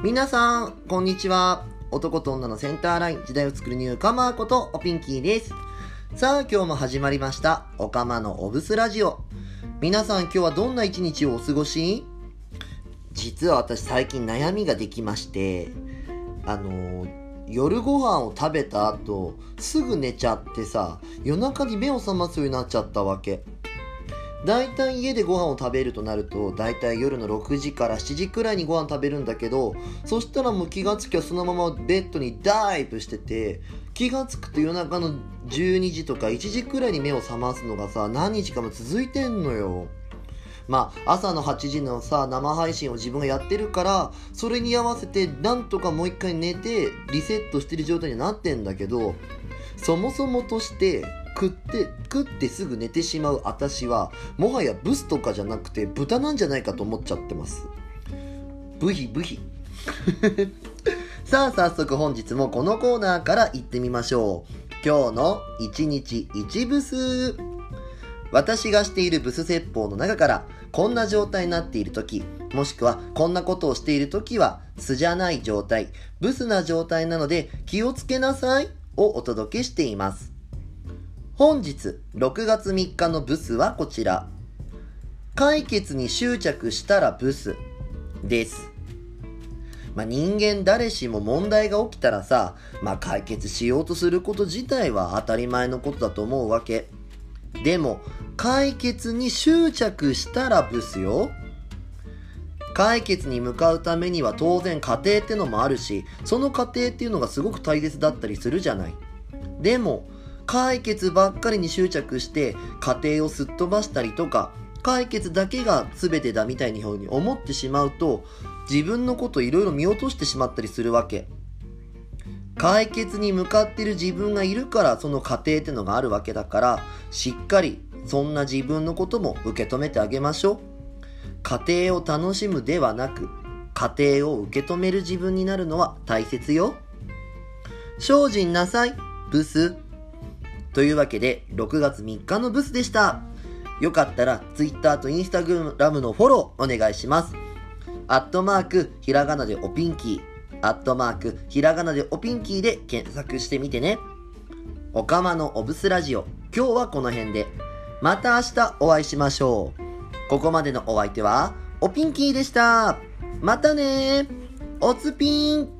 皆さん、こんにちは。男と女のセンターライン、時代を作るニューカマーことおピンキーです。さあ、今日も始まりました。おかまのおブスラジオ。皆さん、今日はどんな一日をお過ごし？実は私最近悩みができまして、あの夜ご飯を食べた後、すぐ寝ちゃってさ、夜中に目を覚ますようになっちゃったわけ。だいたい家でご飯を食べるとなると、だいたい夜の6時から7時くらいにご飯食べるんだけど、そしたらもう気がつきゃそのままベッドにダイブしてて、気がつくと夜中の12時とか1時くらいに目を覚ますのがさ、何日かも続いてんのよ。まあ、朝の8時のさ、生配信を自分がやってるから、それに合わせて、なんとかもう一回寝て、リセットしてる状態になってんだけど、そもそもとして、食って、食ってすぐ寝てしまう私は、もはやブスとかじゃなくて、豚なんじゃないかと思っちゃってます。ブヒブヒ。さあ、早速本日もこのコーナーから行ってみましょう。今日の1日1ブス。私がしているブス説法の中からこんな状態になっている時もしくはこんなことをしている時は素じゃない状態ブスな状態なので気をつけなさいをお届けしています本日6月3日のブスはこちら。解決に執着したらブスです。まあ、人間誰しも問題が起きたらさ、まあ、解決しようとすること自体は当たり前のことだと思うわけ。でも解決に執着したらブスよ。解決に向かうためには当然家庭ってのもあるしその過程っていうのがすごく大切だったりするじゃない。でも解決ばっかりに執着して家庭をすっ飛ばしたりとか解決だけが全てだみたいに思ってしまうと自分のこといろいろ見落としてしまったりするわけ。解決に向かってる自分がいるからその過程ってのがあるわけだからしっかりそんな自分のことも受け止めてあげましょう。家庭を楽しむではなく家庭を受け止める自分になるのは大切よ。精進なさい。ブス。というわけで6月3日のブスでした。よかったら Twitter と Instagram のフォローお願いします。アットマークひらがなでおピンキー。アットマークひらがなでおピンキーで検索してみてね。おかまのおブスラジオ。今日はこの辺で。また明日お会いしましょう。ここまでのお相手はおピンキーでした。またねおつぴん。